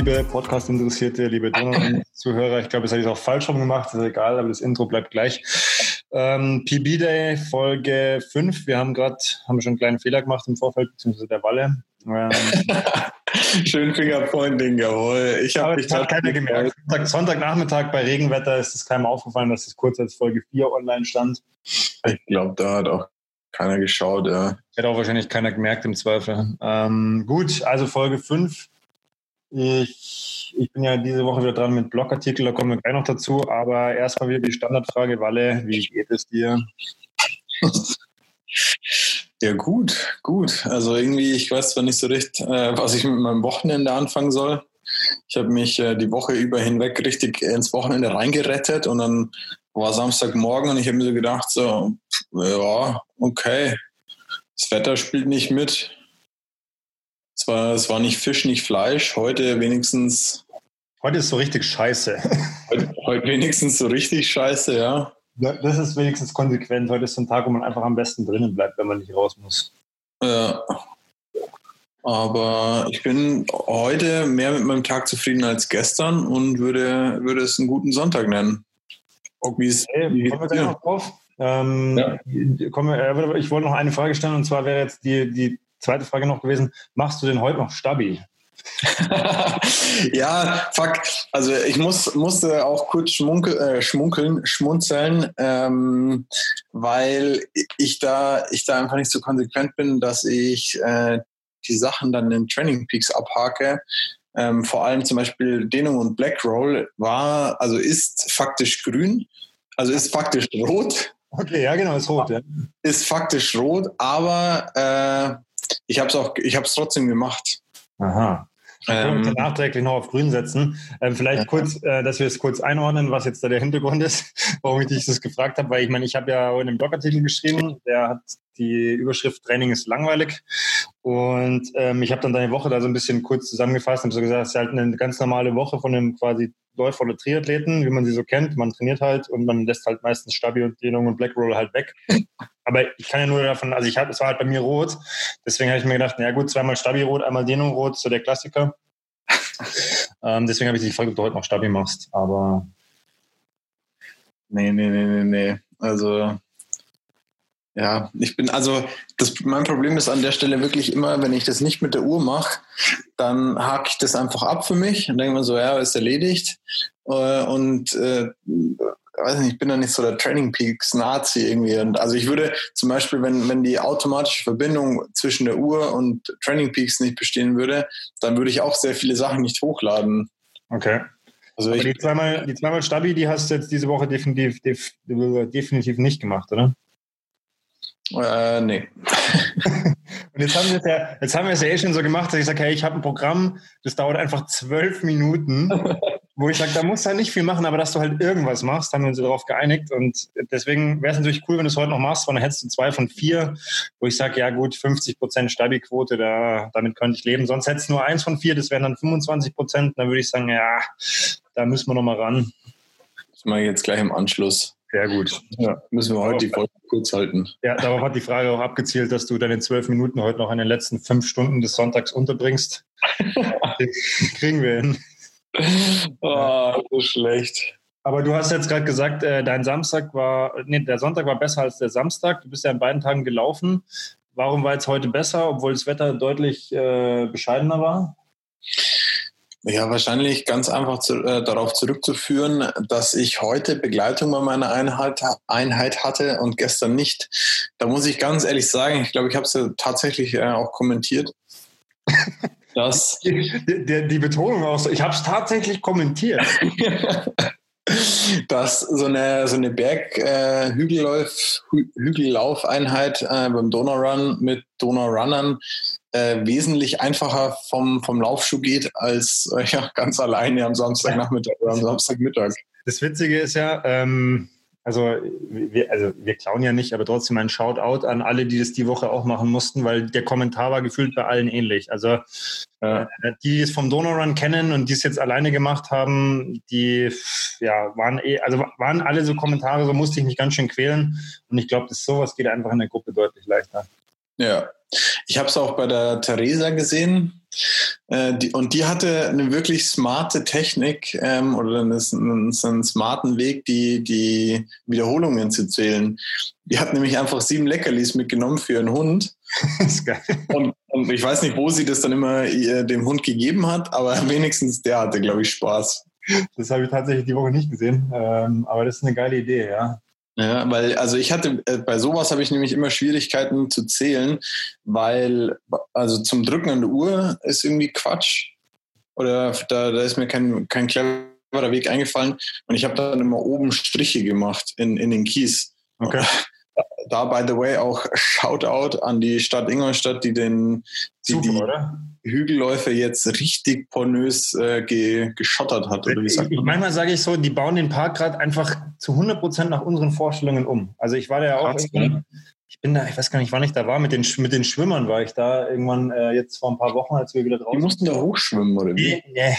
Liebe Podcast-Interessierte, liebe Zuhörer. Ich glaube, das habe ich auch falsch rum gemacht, ist egal, aber das Intro bleibt gleich. Ähm, PB Day, Folge 5. Wir haben gerade, haben schon einen kleinen Fehler gemacht im Vorfeld, beziehungsweise der Walle. Ähm, Schön Fingerpointing, jawohl. Ich habe mich hat keiner gemerkt. Sonntag, Sonntagnachmittag bei Regenwetter ist es keinem aufgefallen, dass es kurz als Folge 4 online stand. Ich glaube, da hat auch keiner geschaut, ja. Hätte auch wahrscheinlich keiner gemerkt im Zweifel. Ähm, gut, also Folge 5. Ich, ich bin ja diese Woche wieder dran mit Blogartikel, da kommen wir gleich noch dazu. Aber erstmal wieder die Standardfrage, Walle, wie geht es dir? Ja, gut, gut. Also irgendwie, ich weiß zwar nicht so recht, äh, was ich mit meinem Wochenende anfangen soll. Ich habe mich äh, die Woche über hinweg richtig ins Wochenende reingerettet und dann war Samstagmorgen und ich habe mir so gedacht, so, ja, okay, das Wetter spielt nicht mit. Es war, es war nicht Fisch, nicht Fleisch. Heute wenigstens. Heute ist so richtig scheiße. Heute, heute wenigstens so richtig scheiße, ja. Das ist wenigstens konsequent. Heute ist so ein Tag, wo man einfach am besten drinnen bleibt, wenn man nicht raus muss. Ja. Aber ich bin heute mehr mit meinem Tag zufrieden als gestern und würde, würde es einen guten Sonntag nennen. Okay, wie kommen wir gleich noch drauf? Ähm, ja. wir, ich wollte noch eine Frage stellen und zwar wäre jetzt die, die zweite Frage noch gewesen: Machst du denn heute noch Stabi? ja, fuck. Also ich muss, musste auch kurz schmunkel, äh, schmunkeln, schmunzeln, ähm, weil ich da, ich da einfach nicht so konsequent bin, dass ich äh, die Sachen dann in Training Peaks abhake. Ähm, vor allem zum Beispiel Dehnung und Black Roll war, also ist faktisch grün, also ist faktisch rot. Okay, ja genau, ist rot. Ja. Ist faktisch rot, aber äh, ich habe es auch, ich habe es trotzdem gemacht. Aha. Ähm, wir nachträglich noch auf grün setzen. Ähm, vielleicht ja. kurz, äh, dass wir es kurz einordnen, was jetzt da der Hintergrund ist, warum ich dich das gefragt habe, weil ich meine, ich habe ja in einem Blogartikel geschrieben, der hat die Überschrift Training ist langweilig. Und ähm, ich habe dann deine Woche da so ein bisschen kurz zusammengefasst und so gesagt, es ist halt eine ganz normale Woche von einem quasi Läufer oder Triathleten, wie man sie so kennt. Man trainiert halt und man lässt halt meistens Stabi und Dehnung und Black Roll halt weg. Aber ich kann ja nur davon, also ich hatte, es war halt bei mir rot. Deswegen habe ich mir gedacht, na gut, zweimal Stabi rot, einmal Dehnung rot, so der Klassiker. ähm, deswegen habe ich dich gefragt, ob du heute noch Stabi machst. Aber nee, nee, nee, nee, nee. Also ja, ich bin also, das, mein Problem ist an der Stelle wirklich immer, wenn ich das nicht mit der Uhr mache, dann hake ich das einfach ab für mich und denke mir so, ja, ist erledigt. Äh, und äh, weiß nicht, ich bin da nicht so der Training Peaks Nazi irgendwie. Und also ich würde zum Beispiel, wenn, wenn die automatische Verbindung zwischen der Uhr und Training Peaks nicht bestehen würde, dann würde ich auch sehr viele Sachen nicht hochladen. Okay. Also Aber die zweimal, die zweimal Stabi, die hast du jetzt diese Woche definitiv, def, definitiv nicht gemacht, oder? Äh, nee. und jetzt haben wir es ja, jetzt haben wir es ja eh schon so gemacht, dass ich sage, hey, ich habe ein Programm, das dauert einfach zwölf Minuten, wo ich sage, da musst du halt nicht viel machen, aber dass du halt irgendwas machst, haben wir uns darauf geeinigt. Und deswegen wäre es natürlich cool, wenn du es heute noch machst, weil dann hättest du zwei von vier, wo ich sage, ja gut, 50 Prozent Stabi-Quote, da, damit könnte ich leben. Sonst hättest du nur eins von vier, das wären dann 25 Prozent. Dann würde ich sagen, ja, da müssen wir noch mal ran. Das mache ich jetzt gleich im Anschluss. Sehr gut. Ja, müssen wir heute die Folge kurz halten. Ja, darauf hat die Frage auch abgezielt, dass du deine zwölf Minuten heute noch in den letzten fünf Stunden des Sonntags unterbringst. kriegen wir hin. Oh, so schlecht. Aber du hast jetzt gerade gesagt, äh, dein Samstag war, nee, der Sonntag war besser als der Samstag. Du bist ja an beiden Tagen gelaufen. Warum war jetzt heute besser, obwohl das Wetter deutlich äh, bescheidener war? Ja, wahrscheinlich ganz einfach zu, äh, darauf zurückzuführen, dass ich heute Begleitung bei meiner Einheit, Einheit hatte und gestern nicht. Da muss ich ganz ehrlich sagen, ich glaube, ich habe es ja tatsächlich äh, auch kommentiert. Dass die, die, die Betonung auch so, ich habe es tatsächlich kommentiert. dass so eine, so eine Berg-Hügellauf-Einheit äh, äh, beim Donaurun mit Donaurunnern äh, wesentlich einfacher vom, vom Laufschuh geht als äh, ja, ganz alleine am Samstagnachmittag oder am Samstagmittag. Das Witzige ist ja, ähm, also wir, also wir klauen ja nicht, aber trotzdem ein Shoutout an alle, die das die Woche auch machen mussten, weil der Kommentar war gefühlt bei allen ähnlich. Also äh, die es vom Donor kennen und die es jetzt alleine gemacht haben, die ja waren eh, also waren alle so Kommentare, so musste ich mich ganz schön quälen. Und ich glaube, dass sowas geht einfach in der Gruppe deutlich leichter. Ja, ich habe es auch bei der Theresa gesehen. Äh, die, und die hatte eine wirklich smarte Technik ähm, oder einen, einen, einen smarten Weg, die, die Wiederholungen zu zählen. Die hat nämlich einfach sieben Leckerlis mitgenommen für ihren Hund. Das ist geil. Und, und ich weiß nicht, wo sie das dann immer ihr, dem Hund gegeben hat, aber wenigstens der hatte, glaube ich, Spaß. Das habe ich tatsächlich die Woche nicht gesehen, ähm, aber das ist eine geile Idee, ja. Ja, weil, also ich hatte, äh, bei sowas habe ich nämlich immer Schwierigkeiten zu zählen, weil, also zum Drücken an der Uhr ist irgendwie Quatsch. Oder da, da ist mir kein, kein cleverer Weg eingefallen. Und ich habe dann immer oben Striche gemacht in, in den Kies. Okay. Da, by the way, auch Shoutout an die Stadt Ingolstadt, die den die, Super, die oder? Hügelläufe jetzt richtig pornös äh, ge, geschottert hat. Oder wie sagt man? Manchmal sage ich so, die bauen den Park gerade einfach zu 100 Prozent nach unseren Vorstellungen um. Also ich war da ja auch ich bin da, ich weiß gar nicht, wann ich da war, mit den, mit den Schwimmern war ich da irgendwann äh, jetzt vor ein paar Wochen, als wir wieder draußen Die mussten da hochschwimmen, oder wie? Die, yeah,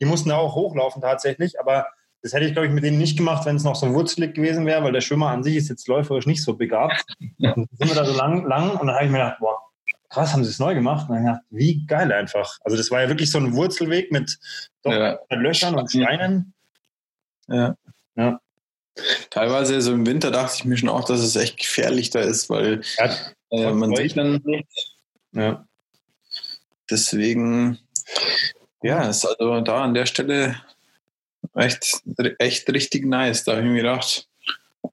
die mussten da auch hochlaufen tatsächlich, aber das hätte ich, glaube ich, mit denen nicht gemacht, wenn es noch so wurzelig gewesen wäre, weil der Schwimmer an sich ist jetzt läuferisch nicht so begabt. Und dann sind wir da so lang, lang und dann habe ich mir gedacht, boah, krass, haben sie es neu gemacht? Und dann gedacht, wie geil einfach. Also das war ja wirklich so ein Wurzelweg mit ja. Löchern und Steinen. Ja. ja. Teilweise so im Winter dachte ich mir schon auch, dass es echt gefährlich da ist, weil ja, äh, man sieht dann nichts. Ja. Deswegen, ja, ist also da an der Stelle echt, echt richtig nice. Da habe ich mir gedacht,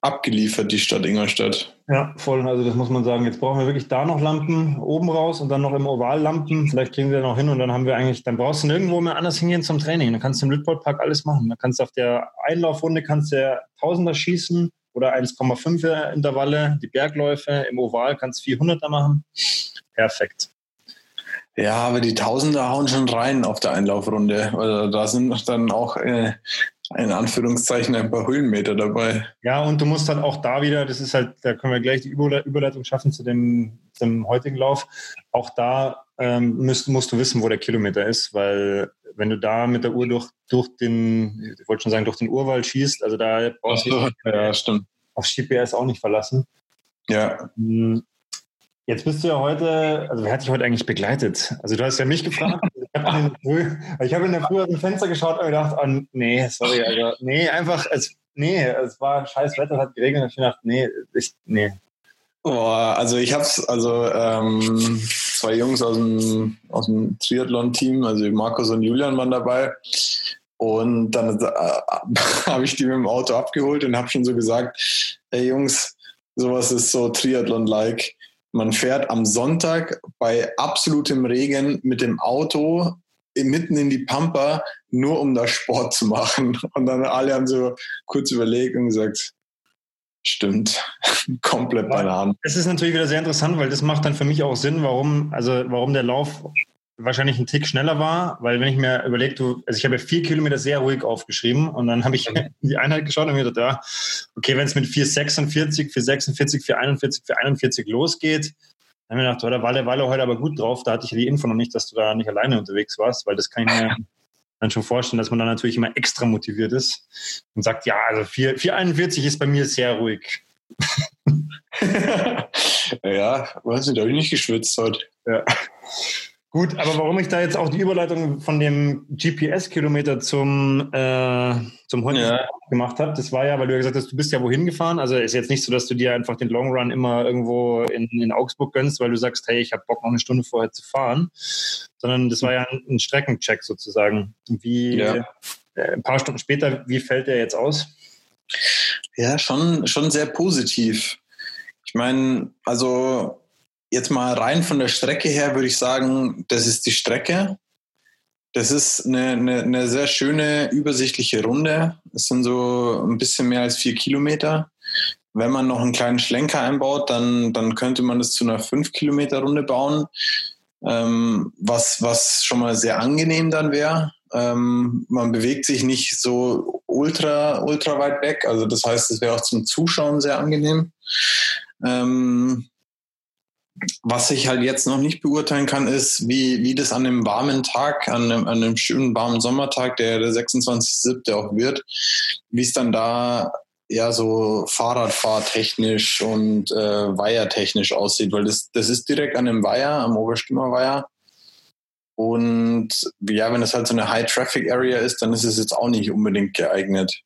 abgeliefert, die Stadt Ingolstadt. Ja, voll. Also das muss man sagen. Jetzt brauchen wir wirklich da noch Lampen oben raus und dann noch im Oval Lampen. Vielleicht kriegen wir noch hin und dann haben wir eigentlich, dann brauchst du nirgendwo mehr anders hingehen zum Training. Dann kannst du im Lütpoldpark alles machen. Dann kannst du auf der Einlaufrunde kannst du Tausender schießen oder 1,5er Intervalle. Die Bergläufe im Oval kannst du 400er machen. Perfekt. Ja, aber die Tausender hauen schon rein auf der Einlaufrunde. Also da sind dann auch äh, in Anführungszeichen ein paar Höhenmeter dabei. Ja, und du musst halt auch da wieder, das ist halt, da können wir gleich die Überleitung schaffen zu dem, zum heutigen Lauf. Auch da ähm, musst, musst du wissen, wo der Kilometer ist, weil wenn du da mit der Uhr durch, durch den, ich wollte schon sagen, durch den Urwald schießt, also da brauchst du ja, aufs GPS auch nicht verlassen. Ja. Jetzt bist du ja heute, also wer hat dich heute eigentlich begleitet? Also du hast ja mich gefragt. ich habe in, hab in der Früh aus dem Fenster geschaut und gedacht, oh, nee, sorry, also nee, einfach, es, nee, es war scheiß Wetter, es hat geregnet und ich dachte, nee, ich, nee. Boah, also ich hab's, also ähm, zwei Jungs aus dem, aus dem Triathlon-Team, also Markus und Julian waren dabei. Und dann äh, habe ich die mit dem Auto abgeholt und habe schon so gesagt, ey Jungs, sowas ist so Triathlon-like man fährt am Sonntag bei absolutem Regen mit dem Auto mitten in die Pampa, nur um da Sport zu machen. Und dann alle haben so kurz überlegt und gesagt, stimmt, komplett Bananen. Es ist natürlich wieder sehr interessant, weil das macht dann für mich auch Sinn, warum, also warum der Lauf wahrscheinlich ein Tick schneller war, weil wenn ich mir überlege, du, also ich habe ja vier Kilometer sehr ruhig aufgeschrieben und dann habe ich die Einheit geschaut und mir gedacht, ja, okay, wenn es mit 446, 446, 441, 441 losgeht, dann habe ich mir gedacht, oh, da war der Walle heute aber gut drauf, da hatte ich die Info noch nicht, dass du da nicht alleine unterwegs warst, weil das kann ich mir dann schon vorstellen, dass man dann natürlich immer extra motiviert ist und sagt, ja, also 4, 441 ist bei mir sehr ruhig. ja, weiß nicht, da habe ich nicht geschwitzt heute. Ja. Gut, aber warum ich da jetzt auch die Überleitung von dem GPS-Kilometer zum, äh, zum Hund ja. gemacht habe, das war ja, weil du ja gesagt hast, du bist ja wohin gefahren. Also ist jetzt nicht so, dass du dir einfach den Long Run immer irgendwo in, in Augsburg gönnst, weil du sagst, hey, ich habe Bock, noch eine Stunde vorher zu fahren. Sondern das war ja ein, ein Streckencheck sozusagen. Wie ja. äh, ein paar Stunden später, wie fällt der jetzt aus? Ja, schon, schon sehr positiv. Ich meine, also Jetzt mal rein von der Strecke her würde ich sagen, das ist die Strecke. Das ist eine, eine, eine sehr schöne, übersichtliche Runde. Es sind so ein bisschen mehr als vier Kilometer. Wenn man noch einen kleinen Schlenker einbaut, dann, dann könnte man das zu einer fünf Kilometer Runde bauen, ähm, was, was schon mal sehr angenehm dann wäre. Ähm, man bewegt sich nicht so ultra, ultra weit weg. Also das heißt, es wäre auch zum Zuschauen sehr angenehm. Ähm, was ich halt jetzt noch nicht beurteilen kann, ist, wie, wie das an einem warmen Tag, an einem, an einem schönen warmen Sommertag, der der 26.07. auch wird, wie es dann da ja so Fahrradfahrtechnisch und äh, Weihertechnisch aussieht, weil das, das ist direkt an einem Weiher, am Oberstimmerweiher. Und ja, wenn es halt so eine High-Traffic-Area ist, dann ist es jetzt auch nicht unbedingt geeignet.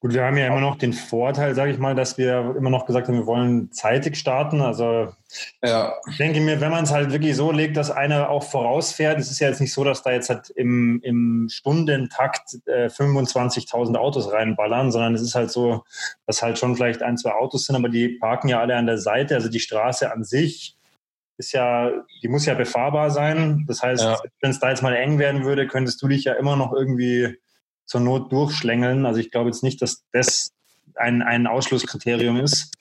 Gut, wir haben ja immer noch den Vorteil, sage ich mal, dass wir immer noch gesagt haben, wir wollen zeitig starten. Also ja. ich denke mir, wenn man es halt wirklich so legt, dass einer auch vorausfährt, es ist ja jetzt nicht so, dass da jetzt halt im, im Stundentakt äh, 25.000 Autos reinballern, sondern es ist halt so, dass halt schon vielleicht ein, zwei Autos sind, aber die parken ja alle an der Seite. Also die Straße an sich ist ja, die muss ja befahrbar sein. Das heißt, ja. wenn es da jetzt mal eng werden würde, könntest du dich ja immer noch irgendwie zur Not durchschlängeln. Also ich glaube jetzt nicht, dass das ein, ein Ausschlusskriterium ist.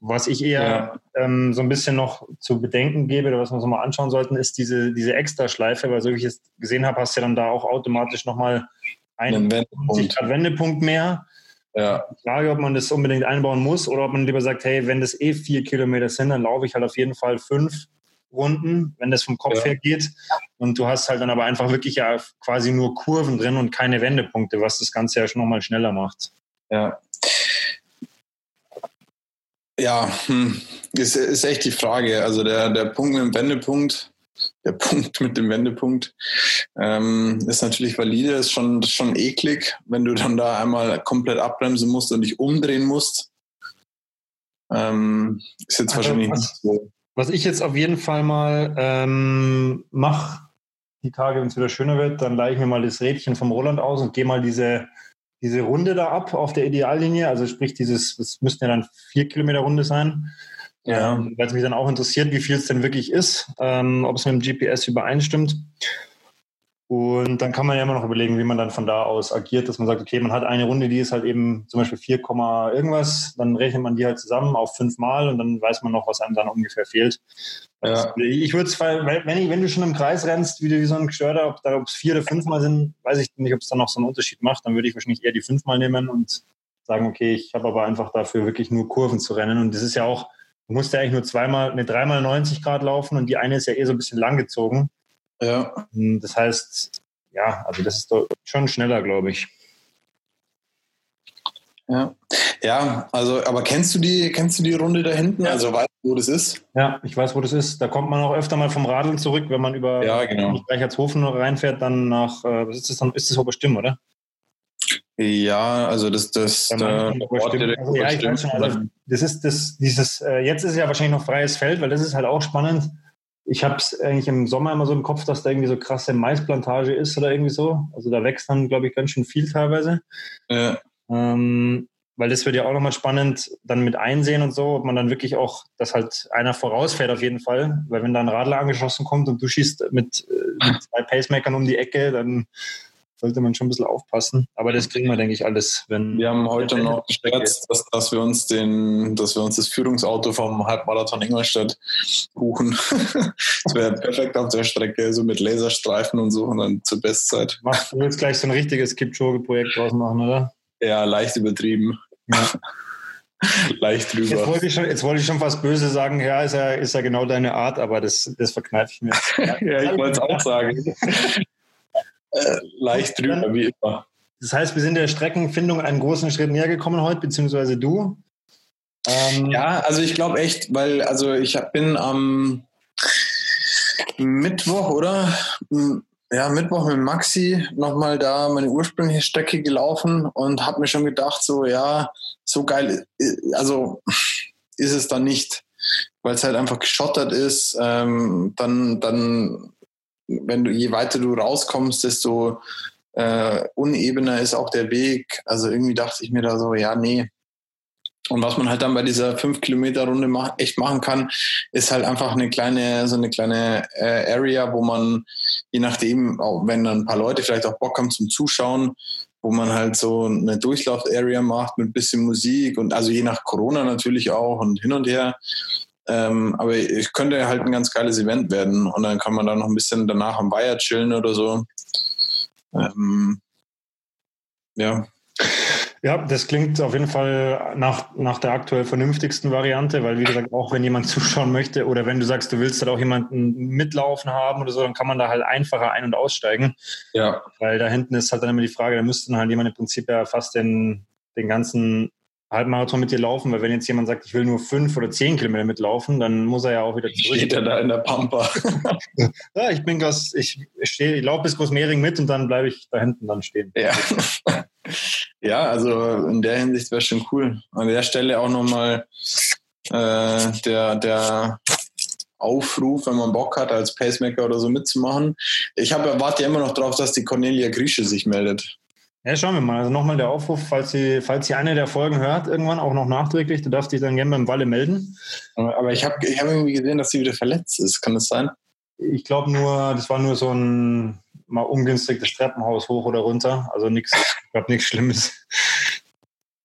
Was ich eher ja. ähm, so ein bisschen noch zu bedenken gebe oder was wir uns mal anschauen sollten, ist diese, diese Extraschleife, weil so wie ich es gesehen habe, hast du ja dann da auch automatisch nochmal einen Wendepunkt. Wendepunkt mehr. Ja. Die Frage, ob man das unbedingt einbauen muss oder ob man lieber sagt, hey, wenn das eh vier Kilometer sind, dann laufe ich halt auf jeden Fall fünf Runden, wenn das vom Kopf ja. her geht. Und du hast halt dann aber einfach wirklich ja quasi nur Kurven drin und keine Wendepunkte, was das Ganze ja schon nochmal schneller macht. Ja. Ja, hm. ist, ist echt die Frage. Also der, der Punkt mit dem Wendepunkt, der Punkt mit dem Wendepunkt ähm, ist natürlich valide, ist schon, schon eklig, wenn du dann da einmal komplett abbremsen musst und dich umdrehen musst. Ähm, ist jetzt also, wahrscheinlich was, nicht so. Was ich jetzt auf jeden Fall mal ähm, mache, die Tage, wenn es wieder schöner wird, dann leihe ich mir mal das Rädchen vom Roland aus und gehe mal diese, diese Runde da ab auf der Ideallinie. Also sprich, dieses, das müssten ja dann vier Kilometer Runde sein. Ja. Ähm, Weil es mich dann auch interessiert, wie viel es denn wirklich ist, ähm, ob es mit dem GPS übereinstimmt. Und dann kann man ja immer noch überlegen, wie man dann von da aus agiert, dass man sagt, okay, man hat eine Runde, die ist halt eben zum Beispiel 4, irgendwas, dann rechnet man die halt zusammen auf fünfmal und dann weiß man noch, was einem dann ungefähr fehlt. Ja. Ich würde es, wenn, ich, wenn du schon im Kreis rennst, wie, wie so ein Gestörter, ob da ob es vier oder fünfmal sind, weiß ich nicht, ob es dann noch so einen Unterschied macht, dann würde ich wahrscheinlich eher die fünfmal nehmen und sagen, okay, ich habe aber einfach dafür wirklich nur Kurven zu rennen und das ist ja auch, du musst ja eigentlich nur zweimal, eine dreimal 90 Grad laufen und die eine ist ja eh so ein bisschen langgezogen. Ja. Hm, das heißt, ja, also das ist doch schon schneller, glaube ich. Ja. ja, also, aber kennst du die, kennst du die Runde da hinten? Ja. Also weißt du, wo das ist? Ja, ich weiß, wo das ist. Da kommt man auch öfter mal vom Radeln zurück, wenn man über ja, genau. Reichertshofen reinfährt, dann nach, äh, was ist das dann? Ist das Oberstimm, oder? Ja, also das, das, ja, da, also, ja, ich weiß schon, also das ist das, dieses, äh, jetzt ist ja wahrscheinlich noch freies Feld, weil das ist halt auch spannend ich habe es eigentlich im Sommer immer so im Kopf, dass da irgendwie so krasse Maisplantage ist oder irgendwie so. Also da wächst dann, glaube ich, ganz schön viel teilweise. Ja. Ähm, weil das wird ja auch nochmal spannend, dann mit einsehen und so, ob man dann wirklich auch, dass halt einer vorausfährt auf jeden Fall. Weil wenn da ein Radler angeschossen kommt und du schießt mit, äh, mit zwei Pacemakern um die Ecke, dann sollte man schon ein bisschen aufpassen. Aber das kriegen wir, denke ich, alles. Wenn wir haben heute noch geschätzt, dass, dass, wir uns den, dass wir uns das Führungsauto vom Halbmarathon Ingolstadt buchen. das wäre perfekt auf der Strecke, so mit Laserstreifen und so und dann zur Bestzeit. Du jetzt gleich so ein richtiges Kipchoge-Projekt draus machen, oder? Ja, leicht übertrieben. Ja. leicht drüber. Jetzt wollte, ich schon, jetzt wollte ich schon fast böse sagen, ja, ist ja, ist ja genau deine Art, aber das, das verkneife ich mir. ja, ich wollte es auch sagen. Äh, leicht drüber, wie immer. Das heißt, wir sind der Streckenfindung einen großen Schritt näher gekommen heute, beziehungsweise du. Ähm ja, also ich glaube echt, weil also ich bin am Mittwoch, oder? Ja, Mittwoch mit Maxi nochmal da meine ursprüngliche Strecke gelaufen und habe mir schon gedacht, so ja, so geil, äh, also ist es dann nicht, weil es halt einfach geschottert ist. Ähm, dann, dann wenn du, je weiter du rauskommst, desto äh, unebener ist auch der Weg. Also irgendwie dachte ich mir da so, ja, nee. Und was man halt dann bei dieser 5-Kilometer-Runde mach, echt machen kann, ist halt einfach eine kleine, so eine kleine äh, Area, wo man, je nachdem, auch wenn dann ein paar Leute vielleicht auch Bock haben zum Zuschauen, wo man halt so eine Durchlauf-Area macht mit bisschen Musik und also je nach Corona natürlich auch und hin und her. Ähm, aber ich könnte halt ein ganz geiles Event werden und dann kann man da noch ein bisschen danach am Weiher chillen oder so. Ähm, ja. Ja, das klingt auf jeden Fall nach, nach der aktuell vernünftigsten Variante, weil wie gesagt, auch wenn jemand zuschauen möchte oder wenn du sagst, du willst halt auch jemanden mitlaufen haben oder so, dann kann man da halt einfacher ein- und aussteigen. Ja. Weil da hinten ist halt dann immer die Frage, da müsste dann halt jemand im Prinzip ja fast den, den ganzen Halbmarathon mit dir laufen, weil wenn jetzt jemand sagt, ich will nur fünf oder zehn Kilometer mitlaufen, dann muss er ja auch wieder zurück. Steht er da in der Pampa. ja, ich bin ganz, ich stehe, ich laufe bis Großmehring mit und dann bleibe ich da hinten dann stehen. Ja. ja, also in der Hinsicht wäre schon cool. An der Stelle auch nochmal äh, der, der Aufruf, wenn man Bock hat, als Pacemaker oder so mitzumachen. Ich habe warte ja immer noch darauf, dass die Cornelia Grieche sich meldet. Ja, schauen wir mal. Also nochmal der Aufruf, falls sie, falls sie eine der Folgen hört, irgendwann auch noch nachträglich, du darfst dich dann gerne beim Walle melden. Aber ich habe ich hab irgendwie gesehen, dass sie wieder verletzt ist. Kann das sein? Ich glaube nur, das war nur so ein mal ungünstiges Treppenhaus hoch oder runter. Also nichts, ich glaube nichts Schlimmes.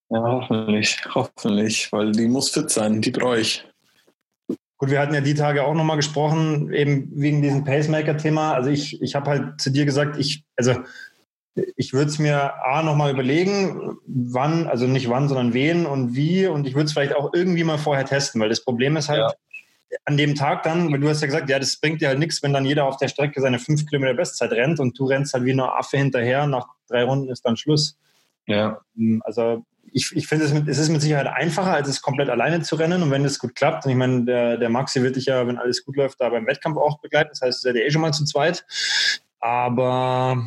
Ja, hoffentlich, hoffentlich, weil die muss fit sein, die brauche ich. Gut, wir hatten ja die Tage auch nochmal gesprochen, eben wegen diesem Pacemaker-Thema. Also ich, ich habe halt zu dir gesagt, ich, also ich würde es mir A nochmal überlegen, wann, also nicht wann, sondern wen und wie. Und ich würde es vielleicht auch irgendwie mal vorher testen, weil das Problem ist halt, ja. an dem Tag dann, weil du hast ja gesagt, ja, das bringt dir halt nichts, wenn dann jeder auf der Strecke seine fünf Kilometer Bestzeit rennt und du rennst halt wie ein Affe hinterher. Nach drei Runden ist dann Schluss. Ja. Also ich, ich finde, es, es ist mit Sicherheit einfacher, als es komplett alleine zu rennen. Und wenn es gut klappt, und ich meine, der, der Maxi wird dich ja, wenn alles gut läuft, da beim Wettkampf auch begleiten. Das heißt, ihr seid ja eh schon mal zu zweit. Aber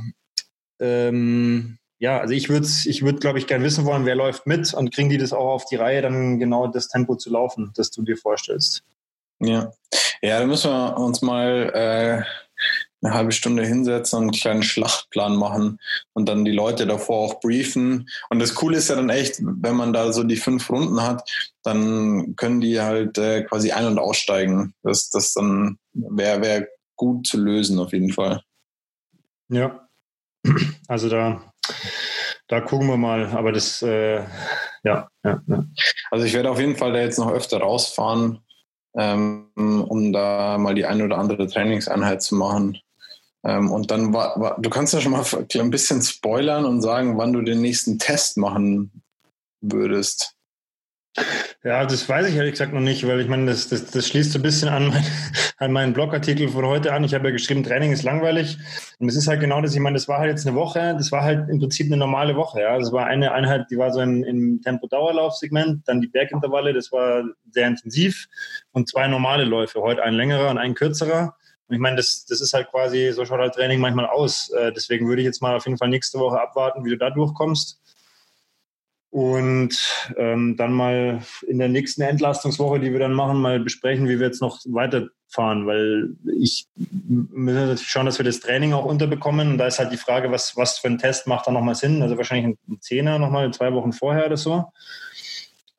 ähm, ja, also ich würde, ich würd, glaube ich, gerne wissen wollen, wer läuft mit und kriegen die das auch auf die Reihe, dann genau das Tempo zu laufen, das du dir vorstellst. Ja, ja, da müssen wir uns mal äh, eine halbe Stunde hinsetzen und einen kleinen Schlachtplan machen und dann die Leute davor auch briefen. Und das Coole ist ja dann echt, wenn man da so die fünf Runden hat, dann können die halt äh, quasi ein- und aussteigen. Das, das dann wäre wär gut zu lösen auf jeden Fall. Ja, also da, da gucken wir mal, aber das, äh, ja, ja, ja, Also ich werde auf jeden Fall da jetzt noch öfter rausfahren, ähm, um da mal die eine oder andere Trainingseinheit zu machen. Ähm, und dann war, war, du kannst ja schon mal ein bisschen spoilern und sagen, wann du den nächsten Test machen würdest. Ja, das weiß ich ehrlich gesagt noch nicht, weil ich meine, das, das, das schließt so ein bisschen an, mein, an meinen Blogartikel von heute an. Ich habe ja geschrieben, Training ist langweilig. Und es ist halt genau das, ich meine, das war halt jetzt eine Woche, das war halt im Prinzip eine normale Woche. Ja. Das war eine Einheit, die war so im, im Tempo-Dauerlaufsegment, dann die Bergintervalle, das war sehr intensiv und zwei normale Läufe, heute ein längerer und ein kürzerer. Und ich meine, das, das ist halt quasi, so schaut halt Training manchmal aus. Äh, deswegen würde ich jetzt mal auf jeden Fall nächste Woche abwarten, wie du da durchkommst und ähm, dann mal in der nächsten Entlastungswoche, die wir dann machen, mal besprechen, wie wir jetzt noch weiterfahren, weil ich müssen natürlich schauen, dass wir das Training auch unterbekommen. Und da ist halt die Frage, was, was für ein Test macht da nochmal Sinn? Also wahrscheinlich ein Zehner nochmal zwei Wochen vorher oder so.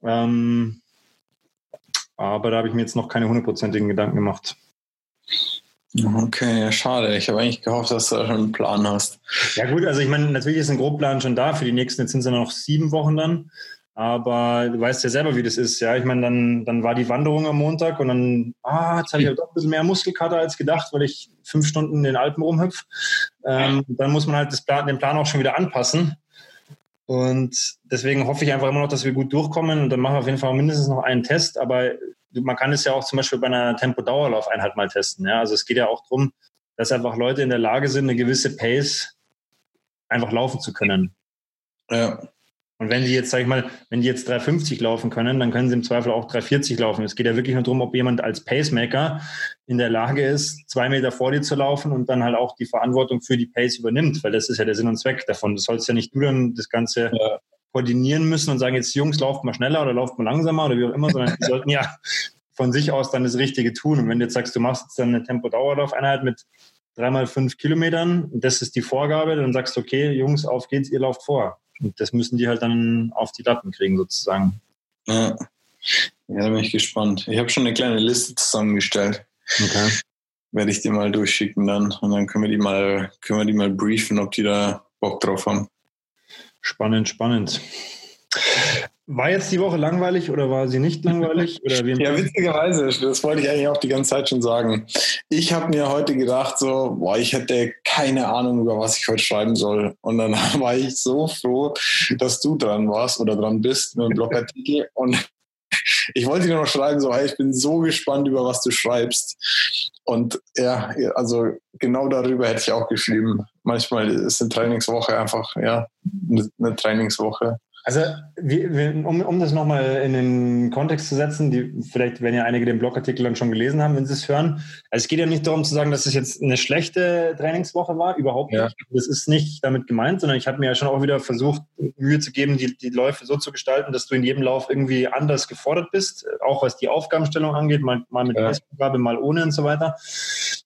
Ähm, aber da habe ich mir jetzt noch keine hundertprozentigen Gedanken gemacht. Okay, ja, schade. Ich habe eigentlich gehofft, dass du da schon einen Plan hast. Ja gut, also ich meine, natürlich ist ein Grobplan schon da für die nächsten, jetzt sind es ja noch sieben Wochen dann. Aber du weißt ja selber, wie das ist. Ja, ich meine, dann, dann war die Wanderung am Montag und dann, ah, jetzt habe ich halt doch ein bisschen mehr Muskelkater als gedacht, weil ich fünf Stunden in den Alpen rumhüpfe. Ähm, dann muss man halt das Plan, den Plan auch schon wieder anpassen. Und deswegen hoffe ich einfach immer noch, dass wir gut durchkommen. Und dann machen wir auf jeden Fall mindestens noch einen Test. Aber man kann es ja auch zum Beispiel bei einer Tempo-Dauerlaufeinheit mal testen. Ja? Also es geht ja auch darum, dass einfach Leute in der Lage sind, eine gewisse Pace einfach laufen zu können. Ja. Und wenn die jetzt, sag ich mal, wenn die jetzt 350 laufen können, dann können sie im Zweifel auch 340 laufen. Es geht ja wirklich nur darum, ob jemand als Pacemaker in der Lage ist, zwei Meter vor dir zu laufen und dann halt auch die Verantwortung für die Pace übernimmt, weil das ist ja der Sinn und Zweck davon. Das sollst ja nicht du dann das Ganze ja koordinieren müssen und sagen, jetzt Jungs, lauft mal schneller oder lauft mal langsamer oder wie auch immer, sondern die sollten ja von sich aus dann das Richtige tun. Und wenn du jetzt sagst, du machst jetzt dann eine Tempo-Dauerlaufeinheit mit dreimal fünf Kilometern das ist die Vorgabe, dann sagst du, okay, Jungs, auf geht's, ihr lauft vor. Und das müssen die halt dann auf die Latten kriegen, sozusagen. Ja, ja da bin ich gespannt. Ich habe schon eine kleine Liste zusammengestellt. Okay. Werde ich dir mal durchschicken dann. Und dann können wir die mal, können wir die mal briefen, ob die da Bock drauf haben. Spannend, spannend. War jetzt die Woche langweilig oder war sie nicht langweilig? Ja, witzigerweise, das wollte ich eigentlich auch die ganze Zeit schon sagen. Ich habe mir heute gedacht, so, boah, ich hätte keine Ahnung, über was ich heute schreiben soll. Und dann war ich so froh, dass du dran warst oder dran bist mit dem Blogartikel. Und ich wollte dir noch schreiben, so, hey, ich bin so gespannt, über was du schreibst. Und ja, also genau darüber hätte ich auch geschrieben. Manchmal ist eine Trainingswoche einfach, ja, eine Trainingswoche. Also, um, um das nochmal in den Kontext zu setzen, die, vielleicht werden ja einige den Blogartikel dann schon gelesen haben, wenn sie es hören. Also, es geht ja nicht darum zu sagen, dass es jetzt eine schlechte Trainingswoche war, überhaupt ja. nicht. Das ist nicht damit gemeint, sondern ich habe mir ja schon auch wieder versucht, Mühe zu geben, die, die Läufe so zu gestalten, dass du in jedem Lauf irgendwie anders gefordert bist, auch was die Aufgabenstellung angeht, mal, mal mit ja. mal ohne und so weiter.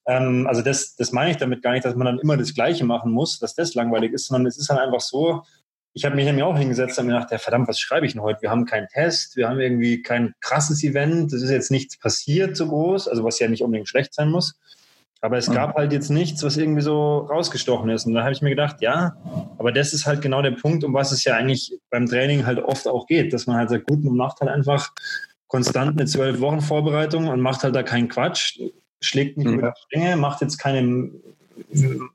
Ähm, also, das, das meine ich damit gar nicht, dass man dann immer das Gleiche machen muss, dass das langweilig ist, sondern es ist halt einfach so, ich habe mich nämlich auch hingesetzt und mir gedacht, ja, verdammt, was schreibe ich denn heute? Wir haben keinen Test, wir haben irgendwie kein krasses Event, es ist jetzt nichts passiert so groß, also was ja nicht unbedingt schlecht sein muss. Aber es gab halt jetzt nichts, was irgendwie so rausgestochen ist. Und da habe ich mir gedacht, ja, aber das ist halt genau der Punkt, um was es ja eigentlich beim Training halt oft auch geht, dass man halt sagt, gut, man macht halt einfach konstant eine zwölf Wochen Vorbereitung und macht halt da keinen Quatsch, schlägt nicht mhm. über Stränge, macht jetzt keine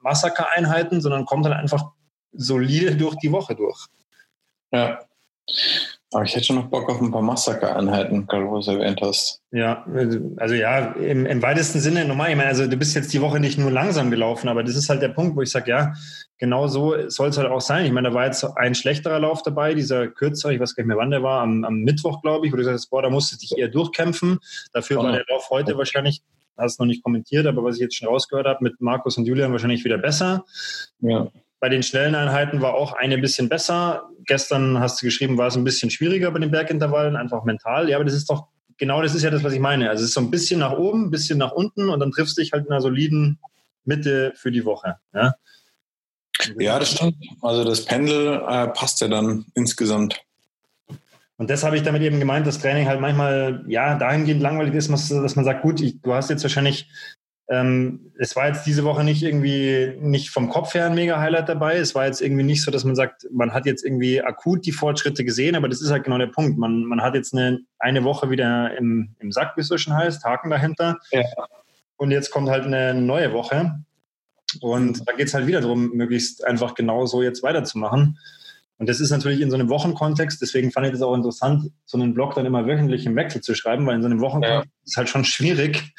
Massaker-Einheiten, sondern kommt halt einfach solide durch die Woche durch. Ja. Aber ich hätte schon noch Bock auf ein paar Massaker-Einheiten, gerade wo du es erwähnt hast. Ja, also ja, im, im weitesten Sinne normal. Ich meine, also du bist jetzt die Woche nicht nur langsam gelaufen, aber das ist halt der Punkt, wo ich sage, ja, genau so soll es halt auch sein. Ich meine, da war jetzt ein schlechterer Lauf dabei, dieser kürzere, ich weiß gar nicht mehr, wann der war, am, am Mittwoch, glaube ich, wo du sagst, boah, da musst du dich eher durchkämpfen. Dafür oh. war der Lauf heute wahrscheinlich, hast du noch nicht kommentiert, aber was ich jetzt schon rausgehört habe, mit Markus und Julian wahrscheinlich wieder besser. Ja. Bei den schnellen Einheiten war auch eine bisschen besser. Gestern hast du geschrieben, war es ein bisschen schwieriger bei den Bergintervallen, einfach mental. Ja, aber das ist doch genau das ist ja das, was ich meine. Also es ist so ein bisschen nach oben, ein bisschen nach unten und dann triffst du dich halt in einer soliden Mitte für die Woche. Ja, ja das stimmt. Also das Pendel äh, passt ja dann insgesamt. Und das habe ich damit eben gemeint, dass Training halt manchmal ja dahingehend langweilig ist, dass man sagt, gut, ich, du hast jetzt wahrscheinlich ähm, es war jetzt diese Woche nicht irgendwie nicht vom Kopf her ein mega Highlight dabei. Es war jetzt irgendwie nicht so, dass man sagt, man hat jetzt irgendwie akut die Fortschritte gesehen, aber das ist halt genau der Punkt. Man, man hat jetzt eine, eine Woche wieder im, im Sack, wie es so schon heißt, Haken dahinter. Ja. Und jetzt kommt halt eine neue Woche. Und da geht es halt wieder darum, möglichst einfach genau so jetzt weiterzumachen. Und das ist natürlich in so einem Wochenkontext, deswegen fand ich das auch interessant, so einen Blog dann immer wöchentlich im Wechsel zu schreiben, weil in so einem Wochenkontext ja. ist halt schon schwierig,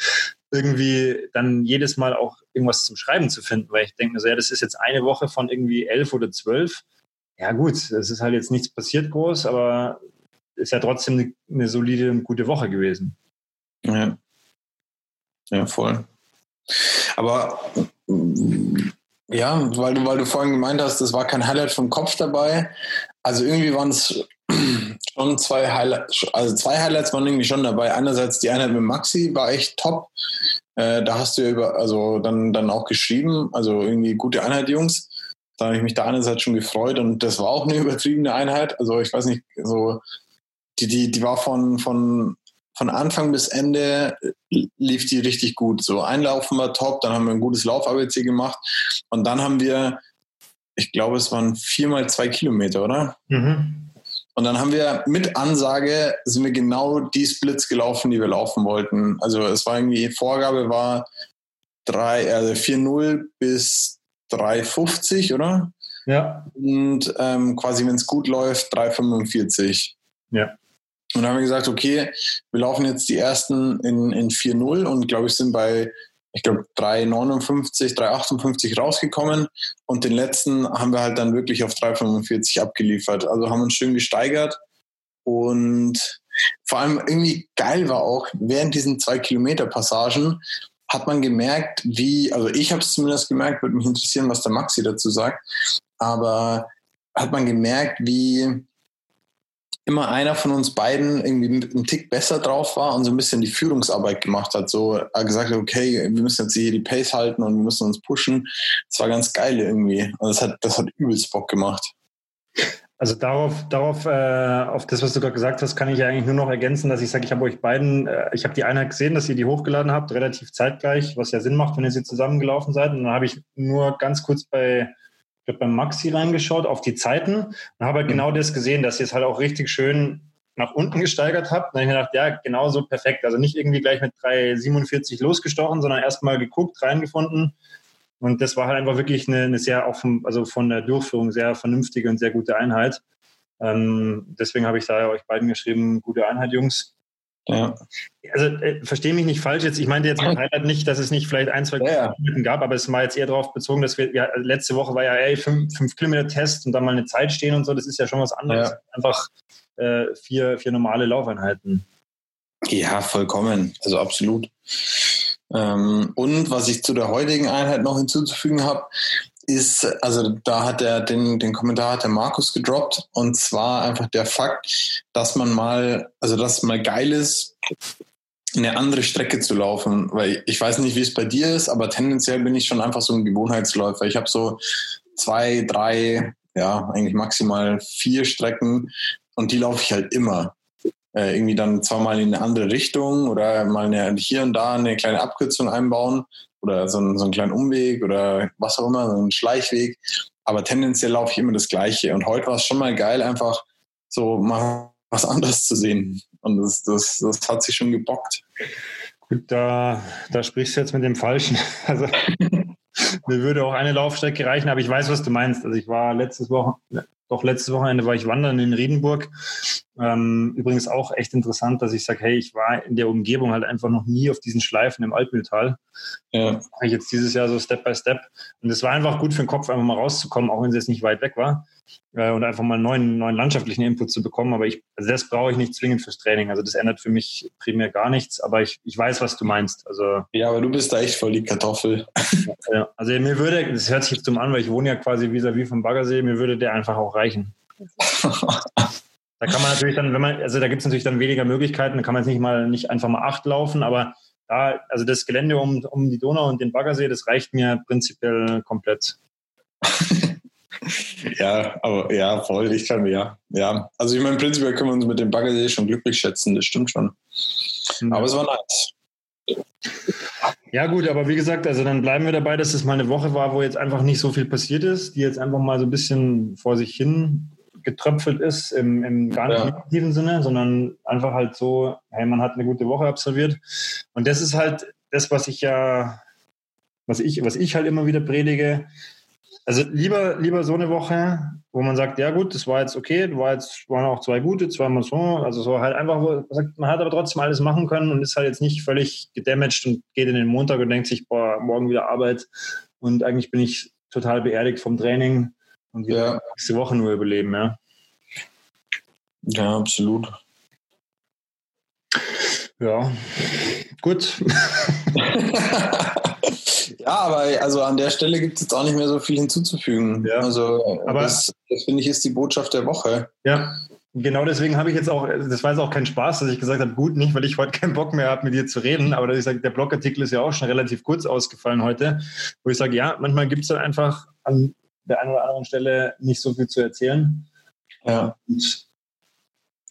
irgendwie dann jedes Mal auch irgendwas zum Schreiben zu finden, weil ich denke mir so, ja, das ist jetzt eine Woche von irgendwie elf oder zwölf. Ja gut, es ist halt jetzt nichts passiert groß, aber ist ja trotzdem eine, eine solide und gute Woche gewesen. Ja. Ja, voll. Aber ja, weil du, weil du vorhin gemeint hast, das war kein Highlight vom Kopf dabei. Also irgendwie waren es schon zwei Highlights, also zwei Highlights waren irgendwie schon dabei. Einerseits die Einheit mit Maxi war echt top. Äh, da hast du ja über, also dann, dann auch geschrieben, also irgendwie gute Einheit, Jungs. Da habe ich mich da einerseits schon gefreut und das war auch eine übertriebene Einheit. Also ich weiß nicht, so die, die, die war von, von, von Anfang bis Ende lief die richtig gut. So Einlaufen war top, dann haben wir ein gutes Lauf-ABC gemacht und dann haben wir, ich glaube, es waren viermal zwei Kilometer, oder? Mhm. Und dann haben wir mit Ansage sind wir genau die Splits gelaufen, die wir laufen wollten. Also es war irgendwie, Vorgabe war drei, also 4-0 bis 3,50, oder? Ja. Und ähm, quasi, wenn es gut läuft, 3,45. Ja. Und dann haben wir gesagt, okay, wir laufen jetzt die ersten in, in 4-0 und glaube ich sind bei ich glaube, 3,59, 3,58 rausgekommen und den letzten haben wir halt dann wirklich auf 3,45 abgeliefert. Also haben uns schön gesteigert und vor allem irgendwie geil war auch, während diesen zwei Kilometer Passagen hat man gemerkt, wie, also ich habe es zumindest gemerkt, würde mich interessieren, was der Maxi dazu sagt, aber hat man gemerkt, wie immer einer von uns beiden irgendwie einen Tick besser drauf war und so ein bisschen die Führungsarbeit gemacht hat. So gesagt hat, okay, wir müssen jetzt hier die Pace halten und wir müssen uns pushen. Das war ganz geil irgendwie. Und das hat, das hat übelst Bock gemacht. Also darauf, darauf, äh, auf das, was du gerade gesagt hast, kann ich ja eigentlich nur noch ergänzen, dass ich sage, ich habe euch beiden, äh, ich habe die Einheit gesehen, dass ihr die hochgeladen habt, relativ zeitgleich, was ja Sinn macht, wenn ihr sie zusammengelaufen seid. Und dann habe ich nur ganz kurz bei ich habe beim Maxi reingeschaut auf die Zeiten und habe halt mhm. genau das gesehen, dass ihr es halt auch richtig schön nach unten gesteigert habt. dann habe ich gedacht, ja, genau so perfekt. Also nicht irgendwie gleich mit 3,47 losgestochen, sondern erstmal geguckt, reingefunden. Und das war halt einfach wirklich eine, eine sehr, auch vom, also von der Durchführung sehr vernünftige und sehr gute Einheit. Ähm, deswegen habe ich da euch beiden geschrieben, gute Einheit, Jungs. Ja. Also äh, verstehe mich nicht falsch jetzt. Ich meinte jetzt mein Highlight nicht, dass es nicht vielleicht ein, zwei ja, ja. gab, aber es war jetzt eher darauf bezogen, dass wir, ja, letzte Woche war ja ey, fünf, fünf Kilometer Test und dann mal eine Zeit stehen und so. Das ist ja schon was anderes. Ja. Einfach äh, vier, vier normale Laufeinheiten. Ja, vollkommen. Also absolut. Ähm, und was ich zu der heutigen Einheit noch hinzuzufügen habe, ist, also da hat er den, den Kommentar hat der Markus gedroppt und zwar einfach der Fakt, dass man mal, also dass es mal geil ist, eine andere Strecke zu laufen, weil ich weiß nicht, wie es bei dir ist, aber tendenziell bin ich schon einfach so ein Gewohnheitsläufer. Ich habe so zwei, drei, ja, eigentlich maximal vier Strecken und die laufe ich halt immer. Äh, irgendwie dann zwar mal in eine andere Richtung oder mal eine, hier und da eine kleine Abkürzung einbauen oder so, ein, so einen kleinen Umweg oder was auch immer, so einen Schleichweg. Aber tendenziell laufe ich immer das Gleiche. Und heute war es schon mal geil, einfach so mal was anderes zu sehen. Und das, das, das hat sich schon gebockt. Gut, da, da sprichst du jetzt mit dem Falschen. Also mir würde auch eine Laufstrecke reichen, aber ich weiß, was du meinst. Also ich war letztes Woche, doch letztes Wochenende war ich wandern in Riedenburg. Ähm, übrigens auch echt interessant, dass ich sage, hey, ich war in der Umgebung halt einfach noch nie auf diesen Schleifen im Altmühltal. Ja. Mache ich jetzt dieses Jahr so Step by Step. Und es war einfach gut für den Kopf, einfach mal rauszukommen, auch wenn es jetzt nicht weit weg war. Äh, und einfach mal einen neuen, neuen landschaftlichen Input zu bekommen. Aber ich, also das brauche ich nicht zwingend fürs Training. Also das ändert für mich primär gar nichts. Aber ich, ich weiß, was du meinst. Also, ja, aber du bist da echt voll die Kartoffel. ja, also mir würde, das hört sich jetzt dumm an, weil ich wohne ja quasi vis-à-vis -vis vom Baggersee, mir würde der einfach auch reichen. Da kann man natürlich dann, wenn man, also da gibt es natürlich dann weniger Möglichkeiten, da kann man jetzt nicht mal nicht einfach mal acht laufen, aber da, also das Gelände um, um die Donau und den Baggersee, das reicht mir prinzipiell komplett. ja, aber ja, voll, ich kann ja. Ja. Also ich meine, prinzipiell können wir uns mit dem Baggersee schon glücklich schätzen, das stimmt schon. Ja. Aber es war nice. Ja, gut, aber wie gesagt, also dann bleiben wir dabei, dass es mal eine Woche war, wo jetzt einfach nicht so viel passiert ist, die jetzt einfach mal so ein bisschen vor sich hin getröpfelt ist, im, im gar nicht ja. negativen Sinne, sondern einfach halt so, hey, man hat eine gute Woche absolviert. Und das ist halt das, was ich ja, was ich, was ich halt immer wieder predige. Also lieber, lieber so eine Woche, wo man sagt, ja gut, das war jetzt okay, du war jetzt, waren auch zwei gute, zweimal so, also so halt einfach, man hat aber trotzdem alles machen können und ist halt jetzt nicht völlig gedamaged und geht in den Montag und denkt sich, boah, morgen wieder Arbeit und eigentlich bin ich total beerdigt vom Training und wir ja. nächste Woche nur überleben, ja. Ja, absolut. Ja, gut. ja, aber also an der Stelle gibt es jetzt auch nicht mehr so viel hinzuzufügen. Ja. Also aber das, das finde ich ist die Botschaft der Woche. Ja, Genau deswegen habe ich jetzt auch, das war jetzt auch kein Spaß, dass ich gesagt habe, gut, nicht, weil ich heute keinen Bock mehr habe, mit dir zu reden, aber dass ich sage, der Blogartikel ist ja auch schon relativ kurz ausgefallen heute, wo ich sage, ja, manchmal gibt es dann einfach an der einen oder anderen Stelle nicht so viel zu erzählen. Ja. Und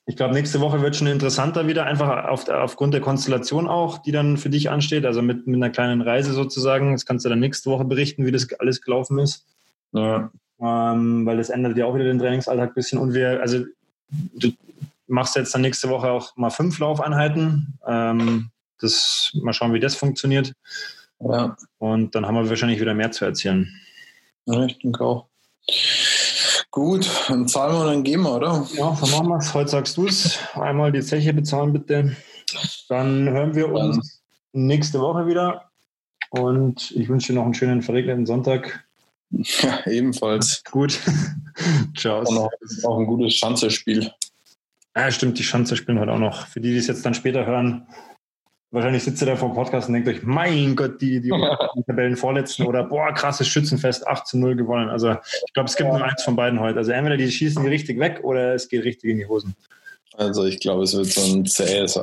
ich glaube, nächste Woche wird schon interessanter wieder, einfach auf, aufgrund der Konstellation auch, die dann für dich ansteht, also mit, mit einer kleinen Reise sozusagen. Das kannst du dann nächste Woche berichten, wie das alles gelaufen ist. Ja. Ähm, weil das ändert ja auch wieder den Trainingsalltag ein bisschen. Und wir, also du machst jetzt dann nächste Woche auch mal fünf Laufeinheiten. Ähm, das, mal schauen, wie das funktioniert. Ja. Und dann haben wir wahrscheinlich wieder mehr zu erzählen. Ja, ich denke auch. Gut, dann zahlen wir und dann gehen wir, oder? Ja, dann machen wir es. Heute sagst du es. Einmal die Zeche bezahlen, bitte. Dann hören wir uns dann. nächste Woche wieder. Und ich wünsche dir noch einen schönen verregneten Sonntag. Ja, ebenfalls. Gut. Ciao. Und noch, auch ein gutes Schanzerspiel. Ja, stimmt, die Schanzer spielen heute auch noch. Für die, die es jetzt dann später hören, Wahrscheinlich sitzt ihr da vor dem Podcast und denkt euch, mein Gott, die, die, die Tabellen vorletzten oder boah, krasses Schützenfest, 8 zu 0 gewonnen. Also ich glaube, es gibt nur eins von beiden heute. Also entweder die schießen die richtig weg oder es geht richtig in die Hosen. Also ich glaube, es wird so ein zähes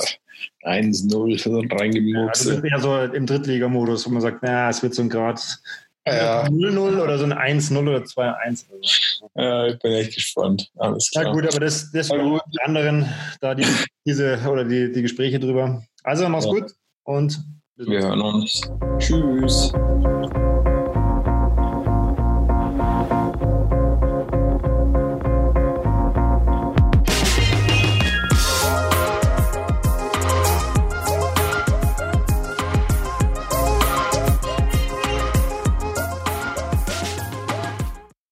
1-0 reingemurkst. Ja, das ist eher so im Drittligamodus, wo man sagt, naja, es wird so ein Grad ja. 0-0 oder so ein 1-0 oder 2-1. Ja, ich bin echt gespannt. Alles klar. Ja gut, aber das, das für die anderen, da die, diese oder die, die Gespräche drüber. Also mach's ja. gut und wir hören uns. Tschüss.